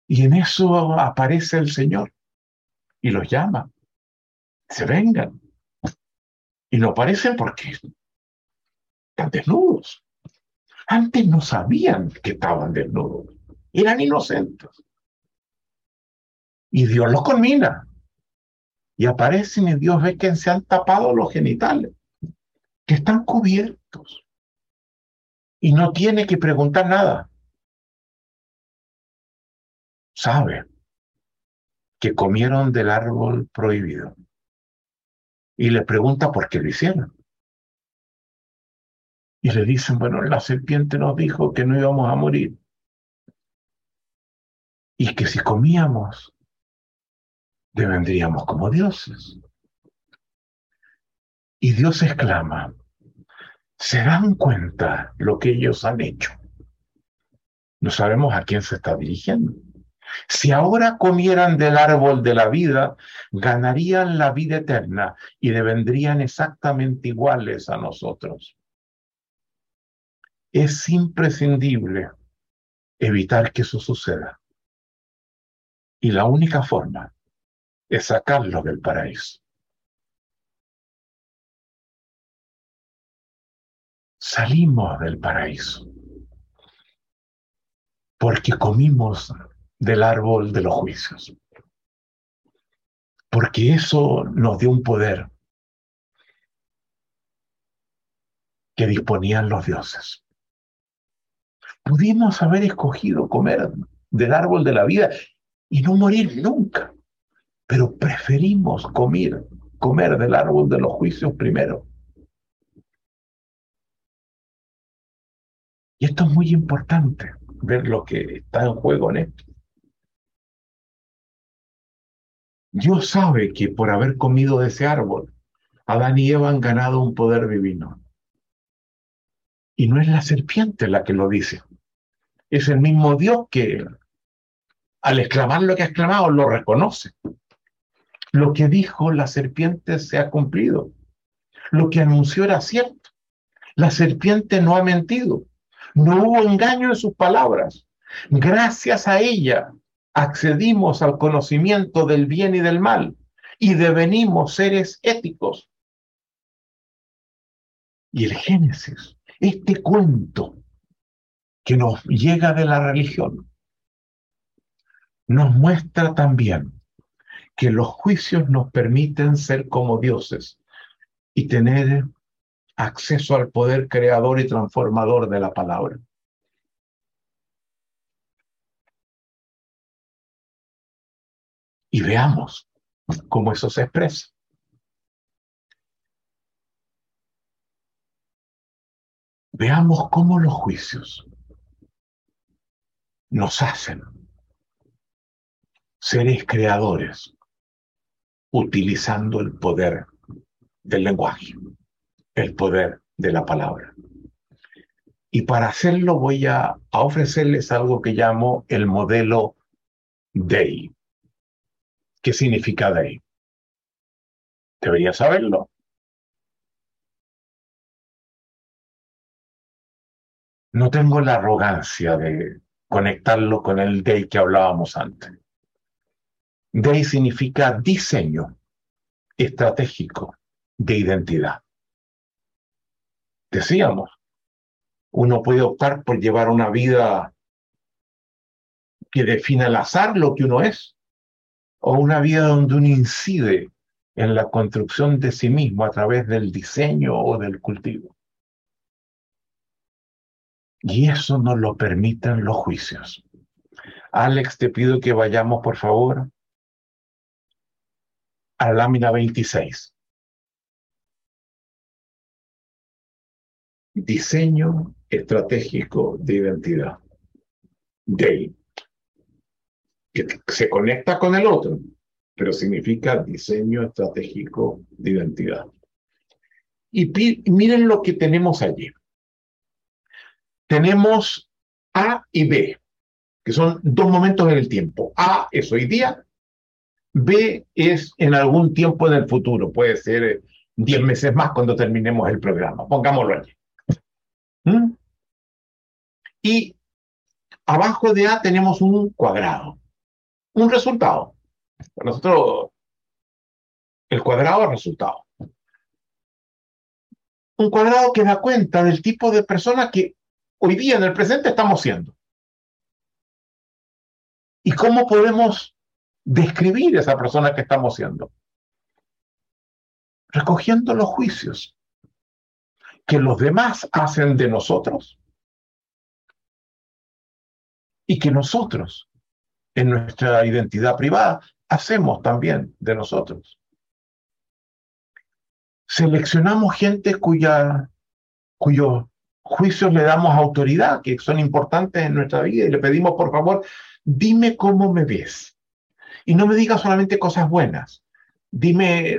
Y en eso aparece el Señor y los llama. Se vengan. Y no aparecen porque están desnudos. Antes no sabían que estaban desnudos. Eran inocentes. Y Dios los conmina. Y aparecen y Dios ve que se han tapado los genitales, que están cubiertos. Y no tiene que preguntar nada. Sabe que comieron del árbol prohibido. Y le pregunta por qué lo hicieron. Y le dicen, bueno, la serpiente nos dijo que no íbamos a morir. Y que si comíamos devendríamos como dioses. Y Dios exclama, ¿se dan cuenta lo que ellos han hecho? No sabemos a quién se está dirigiendo. Si ahora comieran del árbol de la vida, ganarían la vida eterna y devendrían exactamente iguales a nosotros. Es imprescindible evitar que eso suceda. Y la única forma es sacarlo del paraíso. Salimos del paraíso porque comimos del árbol de los juicios, porque eso nos dio un poder que disponían los dioses. Pudimos haber escogido comer del árbol de la vida y no morir nunca pero preferimos comer, comer del árbol de los juicios primero. Y esto es muy importante, ver lo que está en juego en esto. Dios sabe que por haber comido de ese árbol, Adán y Eva han ganado un poder divino. Y no es la serpiente la que lo dice. Es el mismo Dios que al exclamar lo que ha exclamado lo reconoce. Lo que dijo la serpiente se ha cumplido. Lo que anunció era cierto. La serpiente no ha mentido. No hubo engaño en sus palabras. Gracias a ella accedimos al conocimiento del bien y del mal y devenimos seres éticos. Y el Génesis, este cuento que nos llega de la religión, nos muestra también que los juicios nos permiten ser como dioses y tener acceso al poder creador y transformador de la palabra. Y veamos cómo eso se expresa. Veamos cómo los juicios nos hacen seres creadores utilizando el poder del lenguaje, el poder de la palabra. Y para hacerlo voy a, ofrecerles algo que llamo el modelo DEI. ¿Qué significa DEI? Debería saberlo. No tengo la arrogancia de conectarlo con el DEI que hablábamos antes. DEI significa diseño estratégico de identidad. Decíamos, uno puede optar por llevar una vida que define al azar lo que uno es, o una vida donde uno incide en la construcción de sí mismo a través del diseño o del cultivo. Y eso nos lo permiten los juicios. Alex, te pido que vayamos, por favor, a la lámina 26. Diseño estratégico de identidad. DEI. Que se conecta con el otro, pero significa diseño estratégico de identidad. Y miren lo que tenemos allí. Tenemos A y B, que son dos momentos en el tiempo. A es hoy día B es en algún tiempo en el futuro, puede ser 10 meses más cuando terminemos el programa, pongámoslo allí. ¿Mm? Y abajo de A tenemos un cuadrado, un resultado. Para nosotros, el cuadrado es resultado. Un cuadrado que da cuenta del tipo de persona que hoy día en el presente estamos siendo. ¿Y cómo podemos describir esa persona que estamos siendo? Recogiendo los juicios que los demás hacen de nosotros y que nosotros, en nuestra identidad privada, hacemos también de nosotros. Seleccionamos gente cuyos juicios le damos autoridad, que son importantes en nuestra vida, y le pedimos, por favor, dime cómo me ves. Y no me digas solamente cosas buenas. Dime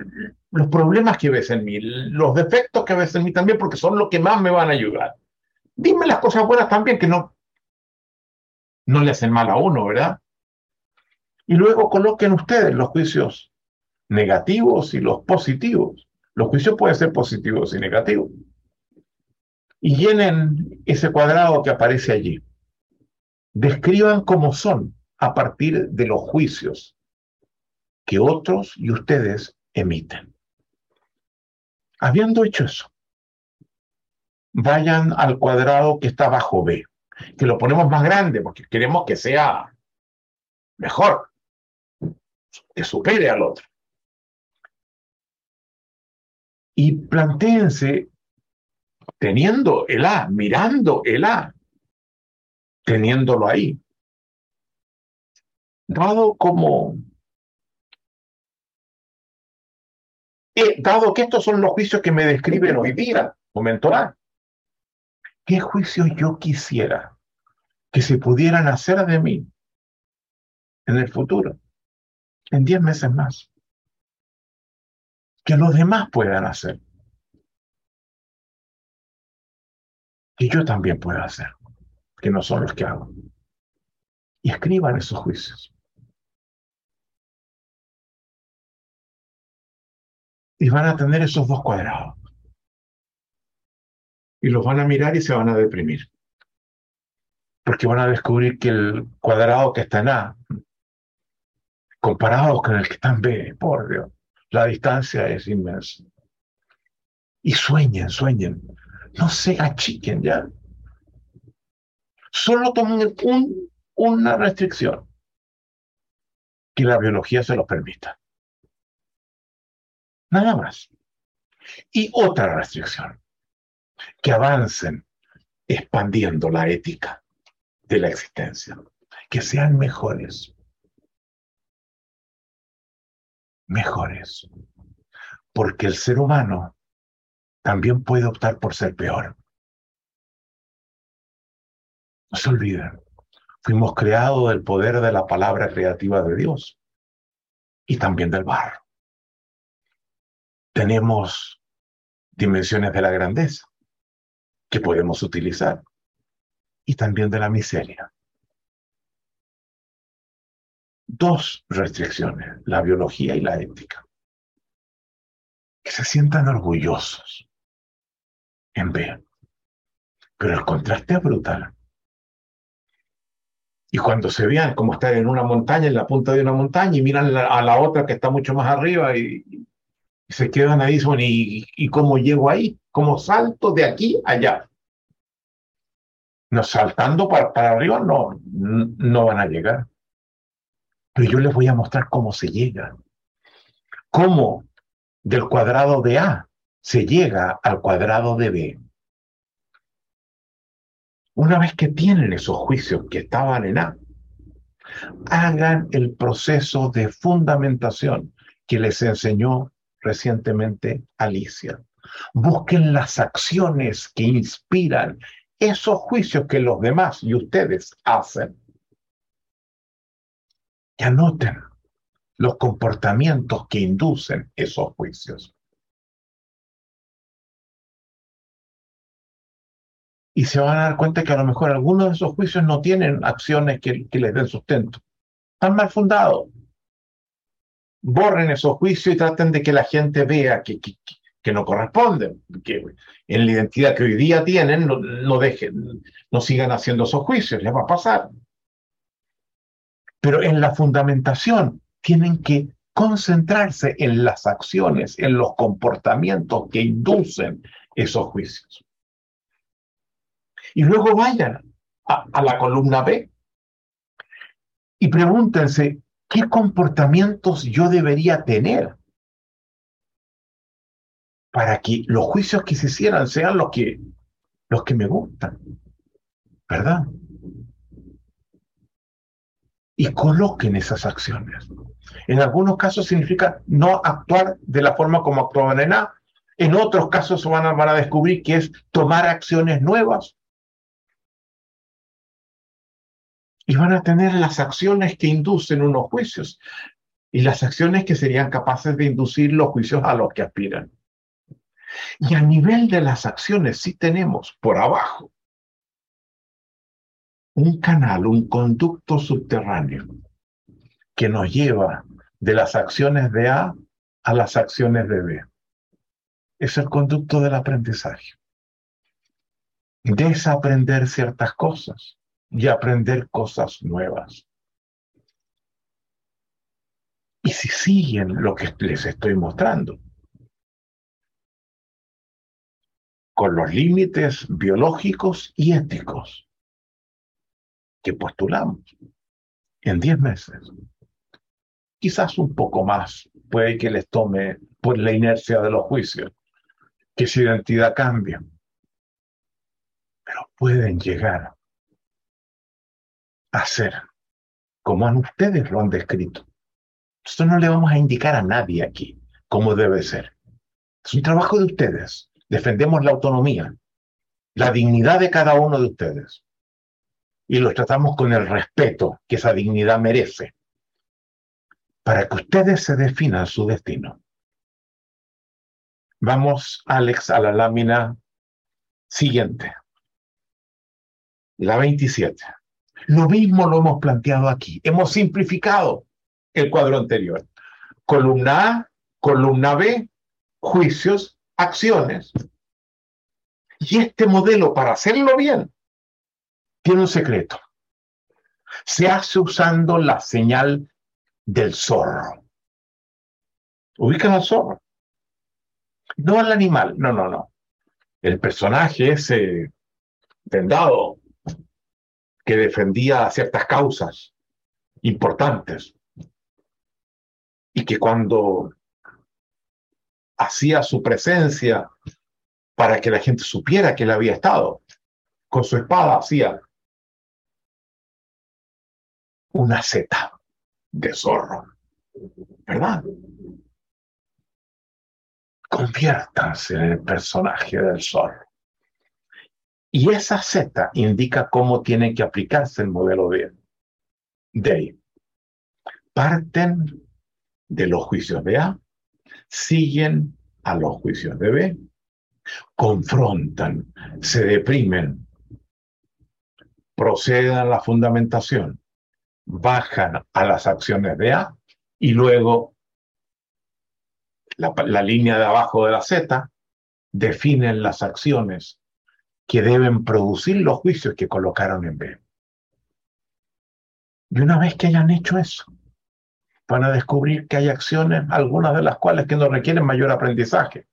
los problemas que ves en mí, los defectos que ves en mí también, porque son los que más me van a ayudar. Dime las cosas buenas también, que no, no le hacen mal a uno, ¿verdad? Y luego coloquen ustedes los juicios negativos y los positivos. Los juicios pueden ser positivos y negativos. Y llenen ese cuadrado que aparece allí. Describan cómo son a partir de los juicios que otros y ustedes emiten. Habiendo hecho eso, vayan al cuadrado que está bajo B, que lo ponemos más grande porque queremos que sea mejor, que supere al otro. Y plantéense teniendo el A, mirando el A, teniéndolo ahí. Dado como eh, dado que estos son los juicios que me describen hoy día, momento A, ¿qué juicios yo quisiera que se pudieran hacer de mí en el futuro, en diez meses más? Que los demás puedan hacer. Que yo también pueda hacer, que no son los que hago. Y escriban esos juicios. Y van a tener esos dos cuadrados. Y los van a mirar y se van a deprimir. Porque van a descubrir que el cuadrado que está en A, comparado con el que está en B, por Dios, la distancia es inmensa. Y sueñen, sueñen. No se achiquen ya. Solo tomen un, una restricción. Que la biología se lo permita. Nada más. Y otra restricción, que avancen expandiendo la ética de la existencia, que sean mejores. Mejores. Porque el ser humano también puede optar por ser peor. No se olviden, fuimos creados del poder de la palabra creativa de Dios y también del barro tenemos dimensiones de la grandeza que podemos utilizar y también de la miseria. Dos restricciones, la biología y la ética. Que se sientan orgullosos en ver. Pero el contraste es brutal. Y cuando se vean como estar en una montaña, en la punta de una montaña, y miran a la otra que está mucho más arriba y, se quedan ahí, ¿y, y cómo llego ahí? ¿Cómo salto de aquí allá? No, saltando para, para arriba no, no van a llegar. Pero yo les voy a mostrar cómo se llega. Cómo del cuadrado de A se llega al cuadrado de B. Una vez que tienen esos juicios que estaban en A, hagan el proceso de fundamentación que les enseñó recientemente Alicia. Busquen las acciones que inspiran esos juicios que los demás y ustedes hacen. Y anoten los comportamientos que inducen esos juicios. Y se van a dar cuenta que a lo mejor algunos de esos juicios no tienen acciones que, les den sustento. Están mal fundados. Borren esos juicios y traten de que la gente vea que, que, no corresponden, que en la identidad que hoy día tienen no, no, dejen, no sigan haciendo esos juicios, les va a pasar. Pero en la fundamentación tienen que concentrarse en las acciones, en los comportamientos que inducen esos juicios. Y luego vayan a, a la columna B y pregúntense, ¿qué comportamientos yo debería tener para que los juicios que se hicieran sean los que, los que me gustan? ¿Verdad? Y coloquen esas acciones. En algunos casos significa no actuar de la forma como actuaban en A. En otros casos van van a descubrir que es tomar acciones nuevas y van a tener las acciones que inducen unos juicios y las acciones que serían capaces de inducir los juicios a los que aspiran. Y a nivel de las acciones sí tenemos por abajo un canal, un conducto subterráneo que nos lleva de las acciones de A a las acciones de B. Es el conducto del aprendizaje. Desaprender ciertas cosas y aprender cosas nuevas. Y si siguen lo que les estoy mostrando, con los límites biológicos y éticos que postulamos en 10 meses, quizás un poco más, puede que les tome por la inercia de los juicios, que su identidad cambie, pero pueden llegar hacer, como ustedes lo han descrito. Esto no le vamos a indicar a nadie aquí cómo debe ser. Es un trabajo de ustedes. Defendemos la autonomía, la dignidad de cada uno de ustedes. Y los tratamos con el respeto que esa dignidad merece, para que ustedes se definan su destino. Vamos, Alex, a la lámina siguiente. La 27. Lo mismo lo hemos planteado aquí. Hemos simplificado el cuadro anterior. Columna A, columna B, juicios, acciones. Y este modelo, para hacerlo bien, tiene un secreto. Se hace usando la señal del zorro. Ubican al zorro. No al animal, no, no, no. El personaje ese vendado, que defendía ciertas causas importantes y que cuando hacía su presencia para que la gente supiera que él había estado, con su espada hacía una seta de zorro, ¿verdad? Conviértanse en el personaje del zorro. Y esa Z indica cómo tiene que aplicarse el modelo de Day. Parten de los juicios de A, siguen a los juicios de B, confrontan, se deprimen, proceden a la fundamentación, bajan a las acciones de A y luego la, la línea de abajo de la Z definen las acciones que deben producir los juicios que colocaron en B. Y una vez que hayan hecho eso, van a descubrir que hay acciones, algunas de las cuales que no requieren mayor aprendizaje.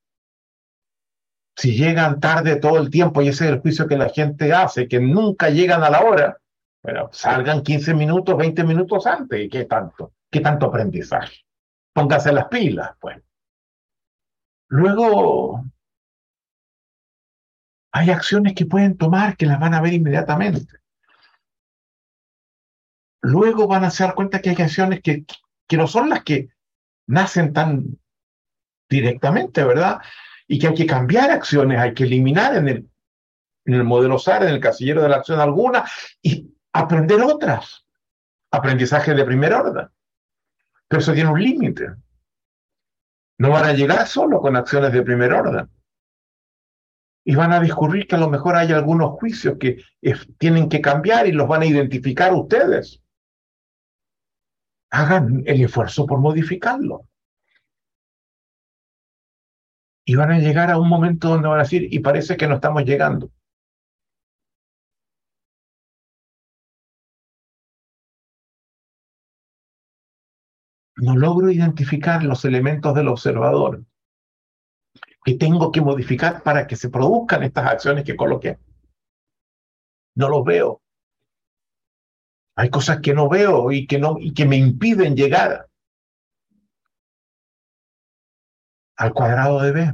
Si llegan tarde todo el tiempo, y ese es el juicio que la gente hace, que nunca llegan a la hora, bueno, salgan 15 minutos, 20 minutos antes, ¿y qué tanto? ¿Qué tanto aprendizaje? Pónganse las pilas, pues. Luego, hay acciones que pueden tomar que las van a ver inmediatamente. Luego van a dar cuenta que hay acciones que, que no son las que nacen tan directamente, ¿verdad? Y que hay que cambiar acciones, hay que eliminar en el, en el modelo SAR, en el casillero de la acción alguna, y aprender otras. Aprendizaje de primer orden. Pero eso tiene un límite. No van a llegar solo con acciones de primer orden y van a descubrir que a lo mejor hay algunos juicios que tienen que cambiar y los van a identificar ustedes. hagan el esfuerzo por modificarlo. Y van a llegar a un momento donde van a decir, y parece que no estamos llegando. No logro identificar los elementos del observador tengo que modificar para que se produzcan estas acciones que coloqué. No los veo. Hay cosas que no veo y que, no, y que me impiden llegar al cuadrado de B.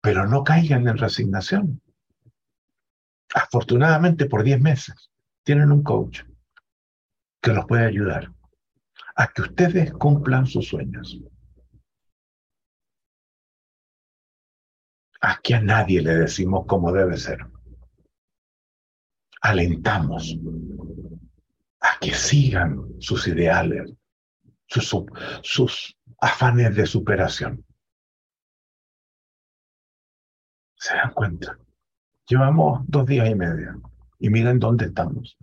Pero no caigan en resignación. Afortunadamente, por 10 meses, tienen un coach que los puede ayudar a que ustedes cumplan sus sueños. Aquí a nadie le decimos cómo debe ser alentamos a que sigan sus ideales, sus, sus afanes de superación. ¿Se dan cuenta? Llevamos dos días y medio y miren dónde estamos.